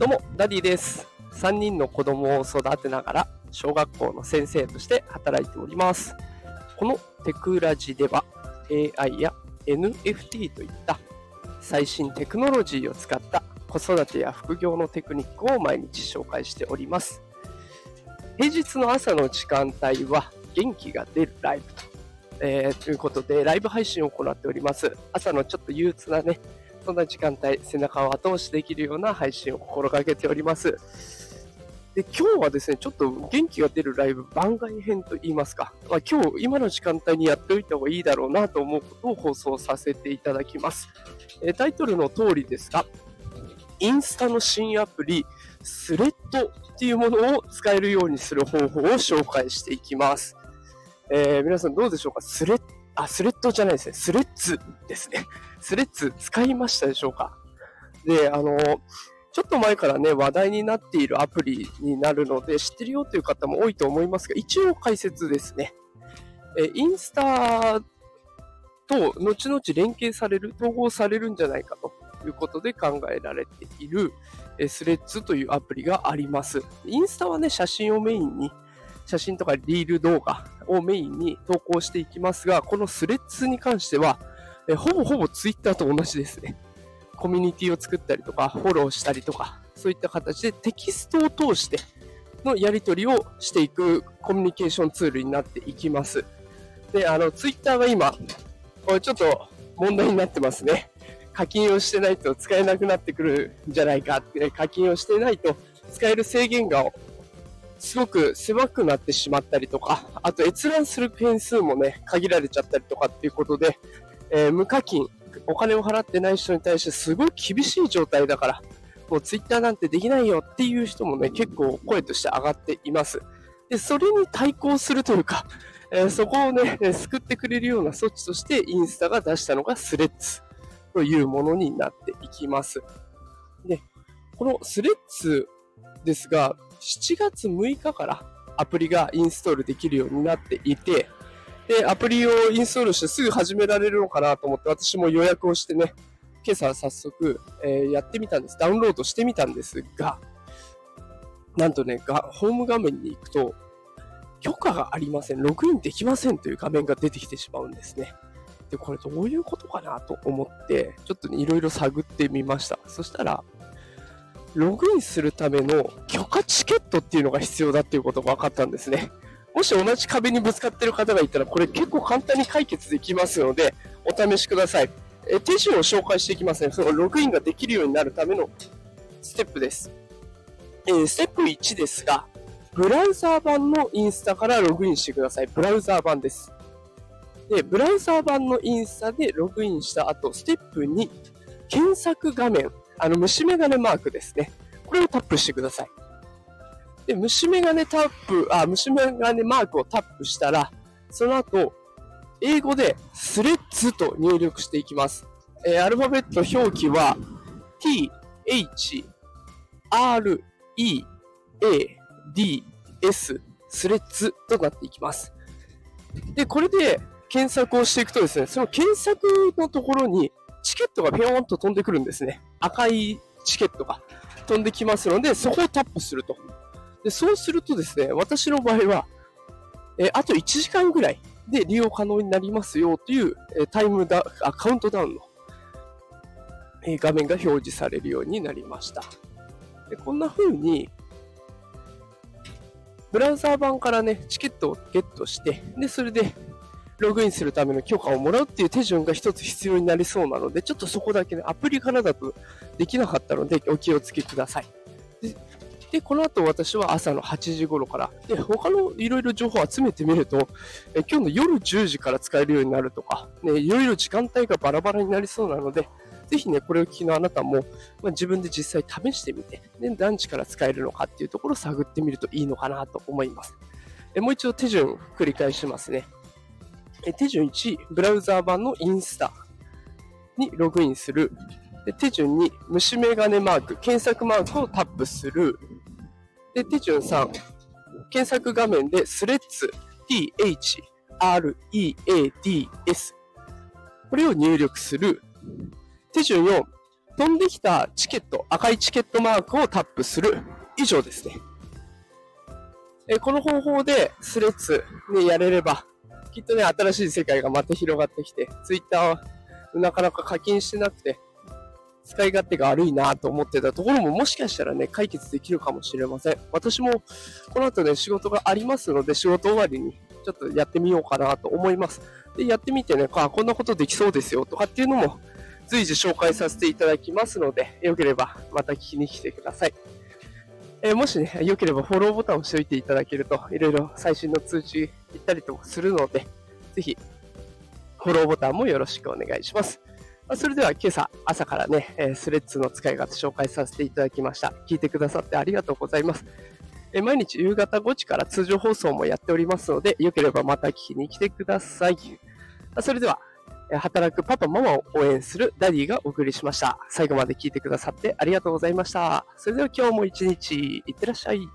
どうも、ダディです。3人の子供を育てながら、小学校の先生として働いております。このテクラジでは、AI や NFT といった最新テクノロジーを使った子育てや副業のテクニックを毎日紹介しております。平日の朝の時間帯は元気が出るライブと,、えーということで、ライブ配信を行っております。朝のちょっと憂鬱なね、そんな時間帯、背中を後押しできるような配信を心がけております。で今日はですね、ちょっと元気が出るライブ番外編と言いますか、まあ、今日、今の時間帯にやっておいた方がいいだろうなと思うことを放送させていただきます。えータイトルの通りですが、インスタの新アプリ、スレッドっていうものを使えるようにする方法を紹介していきます。えー皆さんどうでしょうか？スレッあ、スレッドじゃないですね。スレッズですね。スレッズ使いましたでしょうか？で、あの、ちょっと前からね、話題になっているアプリになるので、知ってるよという方も多いと思いますが、一応解説ですね。えインスタと後々連携される、統合されるんじゃないかということで考えられている、えスレッズというアプリがあります。インスタはね、写真をメインに、写真とかリール動画をメインに投稿していきますが、このスレッズに関しては、えほぼほぼツイッターと同じですね。コミュニティを作ったりとか、フォローしたりとか、そういった形でテキストを通してのやり取りをしていくコミュニケーションツールになっていきます。で、あの、ツイッターが今、これちょっと問題になってますね。課金をしてないと使えなくなってくるんじゃないかって、課金をしてないと使える制限がすごく狭くなってしまったりとか、あと閲覧する件数もね、限られちゃったりとかっていうことで、えー無課金、お金を払ってない人に対してすごい厳しい状態だから、もうツイッターなんてできないよっていう人もね、結構声として上がっています。で、それに対抗するというか、えーそこをね、救ってくれるような措置としてインスタが出したのがスレッズというものになっていきます。で、このスレッズですが、7月6日からアプリがインストールできるようになっていて、で、アプリをインストールしてすぐ始められるのかなと思って、私も予約をしてね、今朝早速、えーやってみたんです。ダウンロードしてみたんですが、なんとね、がホーム画面に行くと、許可がありません。ログインできませんという画面が出てきてしまうんですね。で、これどういうことかなと思って、ちょっとね、いろいろ探ってみました。そしたら、ログインするための許可チケットっていうのが必要だっていうことが分かったんですね。もし同じ壁にぶつかってる方がいたら、これ結構簡単に解決できますので、お試しください。え手順を紹介していきますね。そのログインができるようになるためのステップです。えーステップ1ですが、ブラウザー版のインスタからログインしてください。ブラウザー版です。で、ブラウザー版のインスタでログインした後、ステップ2、検索画面、あの虫眼鏡マークですね。これをタップしてください。で、虫眼鏡タップ、あ、虫眼鏡マークをタップしたら、その後、英語でスレッズと入力していきます。えーアルファベット表記は t, h, r, e, a, d, s スレッズとなっていきます。で、これで検索をしていくとですね、その検索のところにケットがピョーンと飛んでくるんですね。赤いチケットが飛んできますので、そこをタップすると。で、そうするとですね、私の場合は、えあと1時間ぐらいで利用可能になりますよという、えタイムダあカウントダウンの、え画面が表示されるようになりました。でこんな風に、ブラウザー版からね、チケットをゲットして、で、それでログインするための許可をもらうっていう手順が一つ必要になりそうなので、ちょっとそこだけね、アプリからだとできなかったので、お気をつけください。で、でこの後私は朝の8時頃から、で、他のいろいろ情報を集めてみると、え今日の夜10時から使えるようになるとか、ね、いろいろ時間帯がバラバラになりそうなので、ぜひね、これを聞きのあなたも、まあ、自分で実際試してみて、で、何時から使えるのかっていうところを探ってみるといいのかなと思います。えもう一度手順繰り返しますね。手順1、ブラウザー版のインスタにログインする。で手順2、虫眼鏡マーク、検索マークをタップする。で、手順3、検索画面でスレッズ、t, h, r, e, a, d, s。これを入力する。手順4、飛んできたチケット、赤いチケットマークをタップする。以上ですね。えこの方法でスレッズね、やれれば、きっとね、新しい世界がまた広がってきて、ツイッターはなかなか課金してなくて、使い勝手が悪いなと思ってたところももしかしたらね、解決できるかもしれません。私もこの後ね、仕事がありますので、仕事終わりにちょっとやってみようかなと思います。で、やってみてね、あ、こんなことできそうですよとかっていうのも随時紹介させていただきますので、よければまた聞きに来てください。えー、もしね、良ければフォローボタンを押しておいていただけると、いろいろ最新の通知行ったりとかするので、ぜひ、フォローボタンもよろしくお願いします。それでは今朝、朝からね、えスレッズの使い方紹介させていただきました。聞いてくださってありがとうございます。え毎日夕方5時から通常放送もやっておりますので、よければまた聞きに来てください。それでは、働くパパ、ママを応援するダディがお送りしました。最後まで聞いてくださってありがとうございました。それでは今日も一日いってらっしゃい。